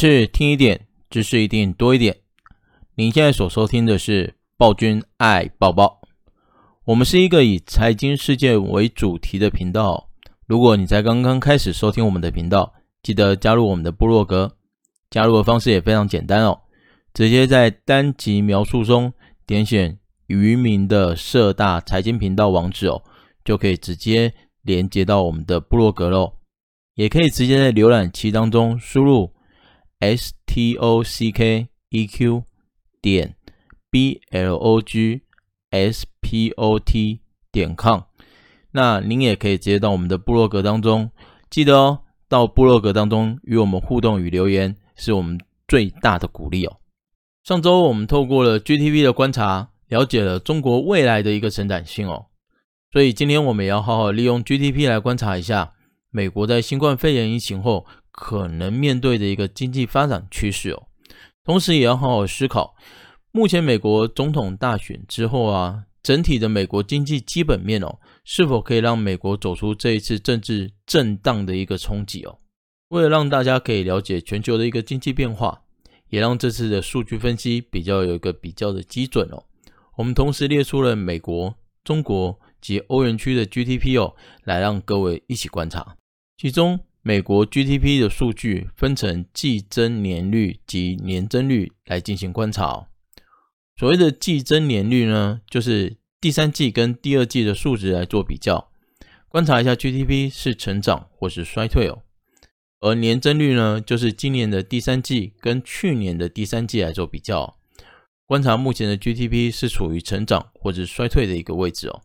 是听一点，知识一定多一点。您现在所收听的是暴君爱抱抱，我们是一个以财经世界为主题的频道。如果你才刚刚开始收听我们的频道，记得加入我们的部落格。加入的方式也非常简单哦，直接在单集描述中点选渔民的社大财经频道网址哦，就可以直接连接到我们的部落格喽。也可以直接在浏览器当中输入 s t o c k e q 点 b l o g s p o t 点 com，那您也可以直接到我们的部落格当中，记得哦，到部落格当中与我们互动与留言，是我们最大的鼓励哦。上周我们透过了 GDP 的观察，了解了中国未来的一个成长性哦，所以今天我们也要好好利用 GDP 来观察一下。美国在新冠肺炎疫情后可能面对的一个经济发展趋势哦，同时也要好好思考，目前美国总统大选之后啊，整体的美国经济基本面哦，是否可以让美国走出这一次政治震荡的一个冲击哦？为了让大家可以了解全球的一个经济变化，也让这次的数据分析比较有一个比较的基准哦，我们同时列出了美国、中国及欧元区的 GDP 哦，来让各位一起观察。其中，美国 GDP 的数据分成季增年率及年增率来进行观察。所谓的季增年率呢，就是第三季跟第二季的数值来做比较，观察一下 GDP 是成长或是衰退哦。而年增率呢，就是今年的第三季跟去年的第三季来做比较，观察目前的 GDP 是处于成长或者衰退的一个位置哦。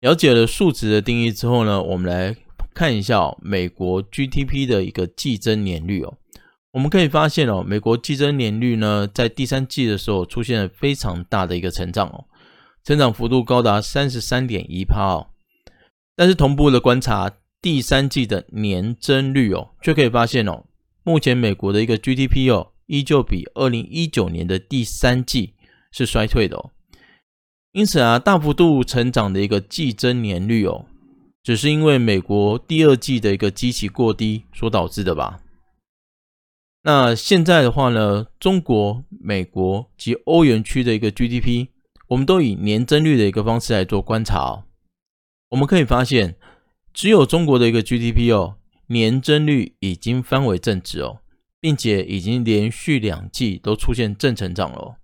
了解了数值的定义之后呢，我们来。看一下哦，美国 GDP 的一个季增年率哦，我们可以发现哦，美国季增年率呢，在第三季的时候出现了非常大的一个成长哦，成长幅度高达三十三点一趴哦。但是同步的观察第三季的年增率哦，却可以发现哦，目前美国的一个 GDP 哦，依旧比二零一九年的第三季是衰退的哦。因此啊，大幅度成长的一个季增年率哦。只是因为美国第二季的一个基期过低所导致的吧？那现在的话呢，中国、美国及欧元区的一个 GDP，我们都以年增率的一个方式来做观察哦。我们可以发现，只有中国的一个 GDP 哦，年增率已经翻为正值哦，并且已经连续两季都出现正成长了哦。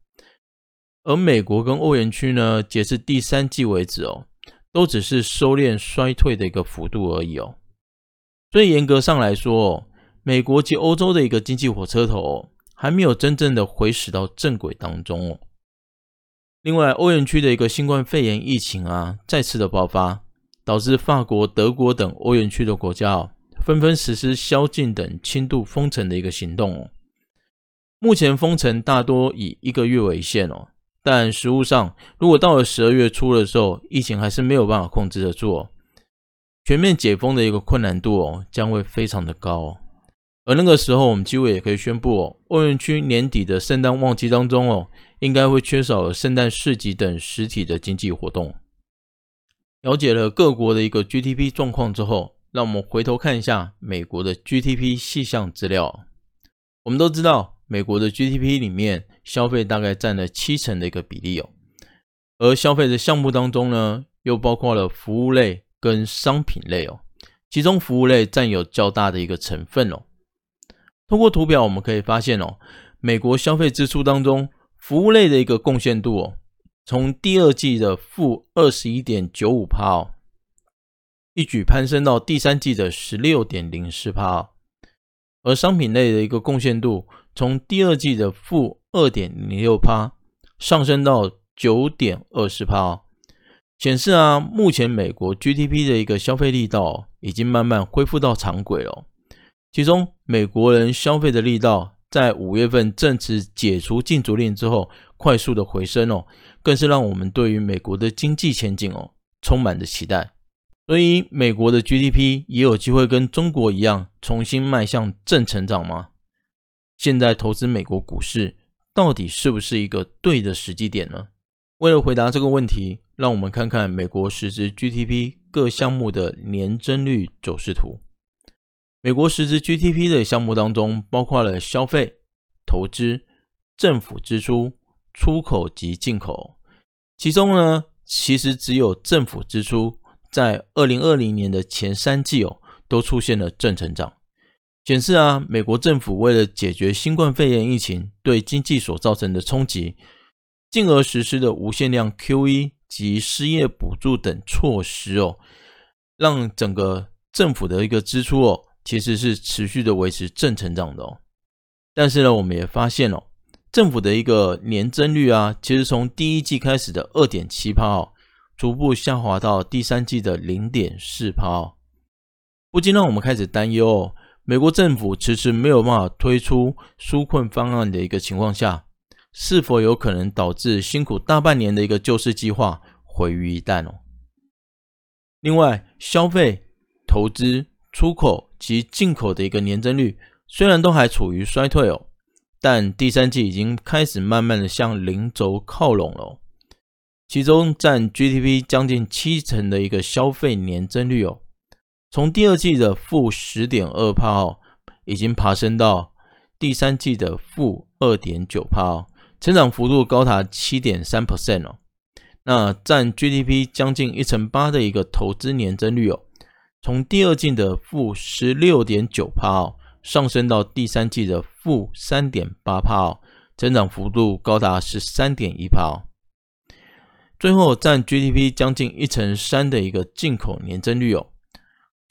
而美国跟欧元区呢，截至第三季为止哦。都只是收敛衰退的一个幅度而已哦，所以严格上来说，美国及欧洲的一个经济火车头还没有真正的回驶到正轨当中哦。另外，欧元区的一个新冠肺炎疫情啊，再次的爆发，导致法国、德国等欧元区的国家哦，纷纷实施宵禁等轻度封城的一个行动哦。目前封城大多以一个月为限哦。但实务上，如果到了十二月初的时候，疫情还是没有办法控制得住，全面解封的一个困难度哦，将会非常的高。而那个时候，我们几乎也可以宣布哦，欧元区年底的圣诞旺季当中哦，应该会缺少圣诞市集等实体的经济活动。了解了各国的一个 GDP 状况之后，让我们回头看一下美国的 GDP 细项资料。我们都知道，美国的 GDP 里面，消费大概占了七成的一个比例哦，而消费的项目当中呢，又包括了服务类跟商品类哦，其中服务类占有较大的一个成分哦。通过图表我们可以发现哦，美国消费支出当中，服务类的一个贡献度哦，从第二季的负二十一点九五趴哦，一举攀升到第三季的十六点零四趴哦，而商品类的一个贡献度，从第二季的负二点零六趴上升到九点二十趴，显示啊，目前美国 GDP 的一个消费力道已经慢慢恢复到常轨了。其中，美国人消费的力道在五月份正式解除禁足令之后，快速的回升哦，更是让我们对于美国的经济前景哦充满着期待。所以，美国的 GDP 也有机会跟中国一样重新迈向正成长吗？现在投资美国股市到底是不是一个对的时机点呢？为了回答这个问题，让我们看看美国实质 GDP 各项目的年增率走势图。美国实质 GDP 的项目当中，包括了消费、投资、政府支出、出口及进口。其中呢，其实只有政府支出在二零二零年的前三季哦，都出现了正成长，显示啊，美国政府为了解决新冠肺炎疫情对经济所造成的冲击，进而实施的无限量 QE 及失业补助等措施哦，让整个政府的一个支出哦。其实是持续的维持正成长的哦，但是呢，我们也发现哦，政府的一个年增率啊，其实从第一季开始的二点七趴哦，逐步下滑到第三季的零点四趴哦，不禁让我们开始担忧哦，美国政府迟迟没有办法推出纾困方案的一个情况下，是否有可能导致辛苦大半年的一个救市计划毁于一旦哦？另外，消费、投资、出口及进口的一个年增率虽然都还处于衰退哦，但第三季已经开始慢慢的向零轴靠拢了。其中占 GDP 将近七成的一个消费年增率哦，从第二季的负十点二帕哦，已经爬升到第三季的负二点九帕哦，成长幅度高达七点三 percent 哦。那占 GDP 将近一成八的一个投资年增率哦。从第二季的负十六点九帕哦，上升到第三季的负三点八帕哦，增长幅度高达十三点一帕哦。最后占 GDP 将近一成三的一个进口年增率哦，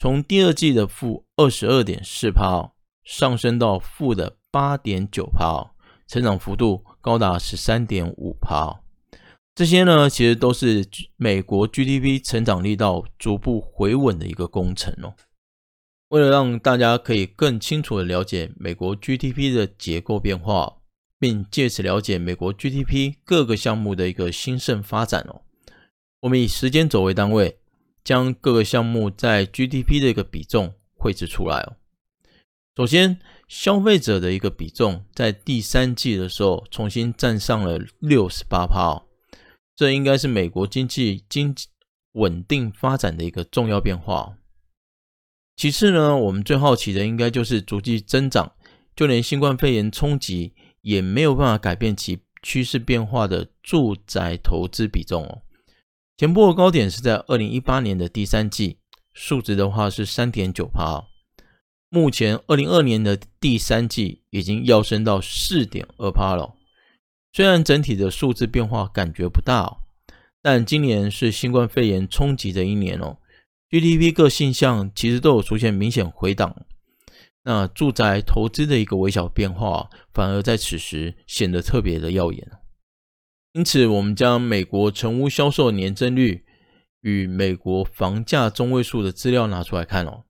从第二季的负二十二点四帕，上升到负的八点九帕，成长幅度高达十三点五帕。这些呢，其实都是美国 GDP 成长力道逐步回稳的一个工程哦。为了让大家可以更清楚的了解美国 GDP 的结构变化，并借此了解美国 GDP 各个项目的一个兴盛发展哦，我们以时间轴为单位，将各个项目在 GDP 的一个比重绘制出来哦。首先，消费者的一个比重在第三季的时候重新站上了六十八趴哦。这应该是美国经济经济稳定发展的一个重要变化。其次呢，我们最好奇的应该就是逐季增长，就连新冠肺炎冲击也没有办法改变其趋势变化的住宅投资比重哦。前波的高点是在二零一八年的第三季，数值的话是三点九趴，目前二零二二年的第三季已经跃升到四点二趴了。虽然整体的数字变化感觉不大，但今年是新冠肺炎冲击的一年哦，GDP 各现象其实都有出现明显回档，那住宅投资的一个微小变化，反而在此时显得特别的耀眼。因此，我们将美国成屋销售年增率与美国房价中位数的资料拿出来看哦，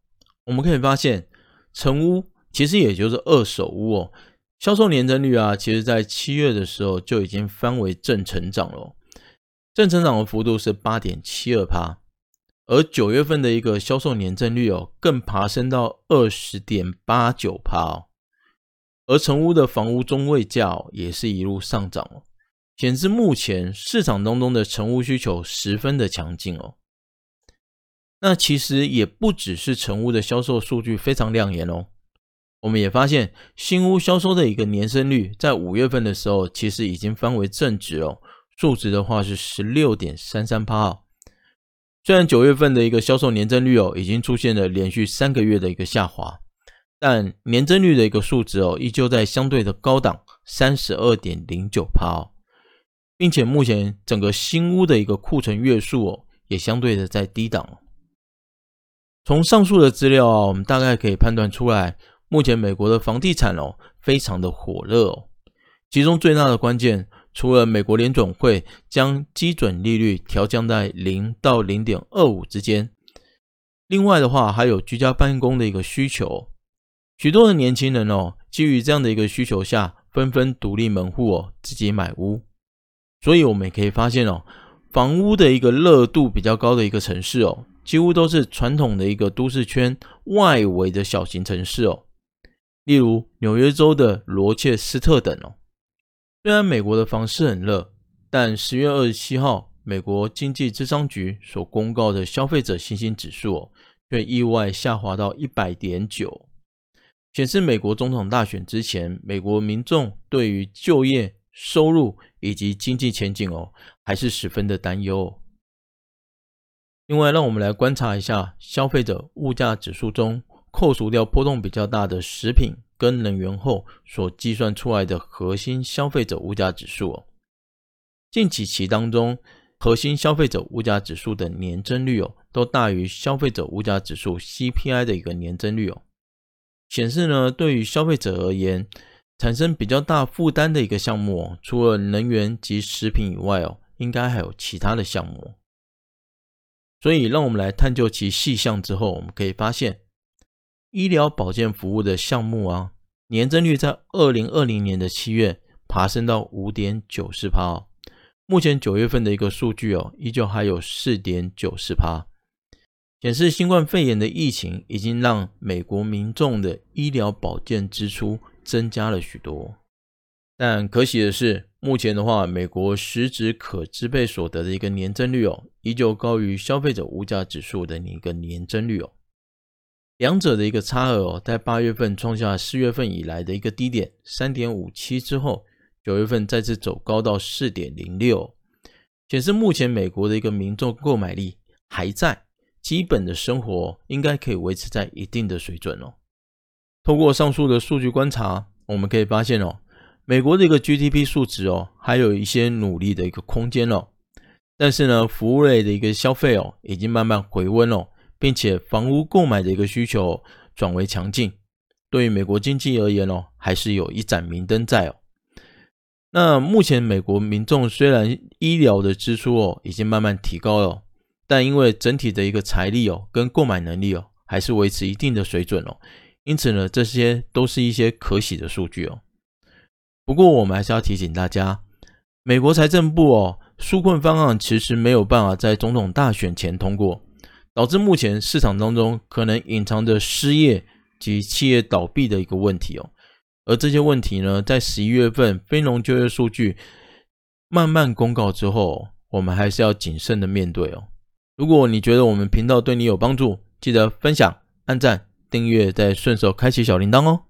我们可以发现，成屋其实也就是二手屋哦。销售年增率啊，其实在七月的时候就已经翻为正成长了，正成长的幅度是八点七二趴，而九月份的一个销售年增率哦，更爬升到二十点八九趴哦，而成屋的房屋中位价哦，也是一路上涨哦，显示目前市场当中的成屋需求十分的强劲哦。那其实也不只是成屋的销售数据非常亮眼哦。我们也发现，新屋销售的一个年增率，在五月份的时候，其实已经翻为正值哦。数值的话是十六点三三趴哦。虽然九月份的一个销售年增率哦，已经出现了连续三个月的一个下滑，但年增率的一个数值哦，依旧在相对的高档三十二点零九趴哦，并且目前整个新屋的一个库存月数哦，也相对的在低档。从上述的资料啊，我们大概可以判断出来。目前美国的房地产哦，非常的火热哦。其中最大的关键，除了美国联准会将基准利率调降在零到零点二五之间，另外的话还有居家办公的一个需求。许多的年轻人哦，基于这样的一个需求下，纷纷独立门户哦，自己买屋。所以我们也可以发现哦，房屋的一个热度比较高的一个城市哦，几乎都是传统的一个都市圈外围的小型城市哦。例如纽约州的罗切斯特等哦，虽然美国的房市很热，但十月二十七号，美国经济咨商局所公告的消费者信心指数哦，却意外下滑到一百点九，显示美国总统大选之前，美国民众对于就业、收入以及经济前景哦，还是十分的担忧。另外，让我们来观察一下消费者物价指数中扣除掉波动比较大的食品跟能源后所计算出来的核心消费者物价指数哦。近几期当中，核心消费者物价指数的年增率哦，都大于消费者物价指数 CPI 的一个年增率哦，显示呢，对于消费者而言，产生比较大负担的一个项目哦，除了能源及食品以外哦，应该还有其他的项目。所以，让我们来探究其细项之后，我们可以发现，医疗保健服务的项目啊，年增率在二零二零年的七月爬升到五点九四趴。目前九月份的一个数据哦，依旧还有四点九四趴，显示新冠肺炎的疫情已经让美国民众的医疗保健支出增加了许多。但可喜的是，目前的话，美国实质可支配所得的一个年增率哦，依旧高于消费者物价指数的一个年增率哦。两者的一个差额哦，在八月份创下四月份以来的一个低点三点五七之后。九月份再次走高到四点零六，显示目前美国的一个民众购买力还在，基本的生活应该可以维持在一定的水准哦。通过上述的数据观察，我们可以发现哦，美国的一个 GDP 数值哦，还有一些努力的一个空间哦。但是呢，服务类的一个消费哦，已经慢慢回温哦，并且房屋购买的一个需求转为强劲，对于美国经济而言哦，还是有一盏明灯在哦。那目前美国民众虽然医疗的支出哦已经慢慢提高了，但因为整体的一个财力哦跟购买能力哦还是维持一定的水准哦，因此呢，这些都是一些可喜的数据哦。不过我们还是要提醒大家，美国财政部哦纾困方案其实没有办法在总统大选前通过，导致目前市场当中可能隐藏着失业及企业倒闭的一个问题哦。而这些问题呢，在十一月份非农就业数据慢慢公告之后，我们还是要谨慎的面对哦。如果你觉得我们频道对你有帮助，记得分享、按赞、订阅，再顺手开启小铃铛哦。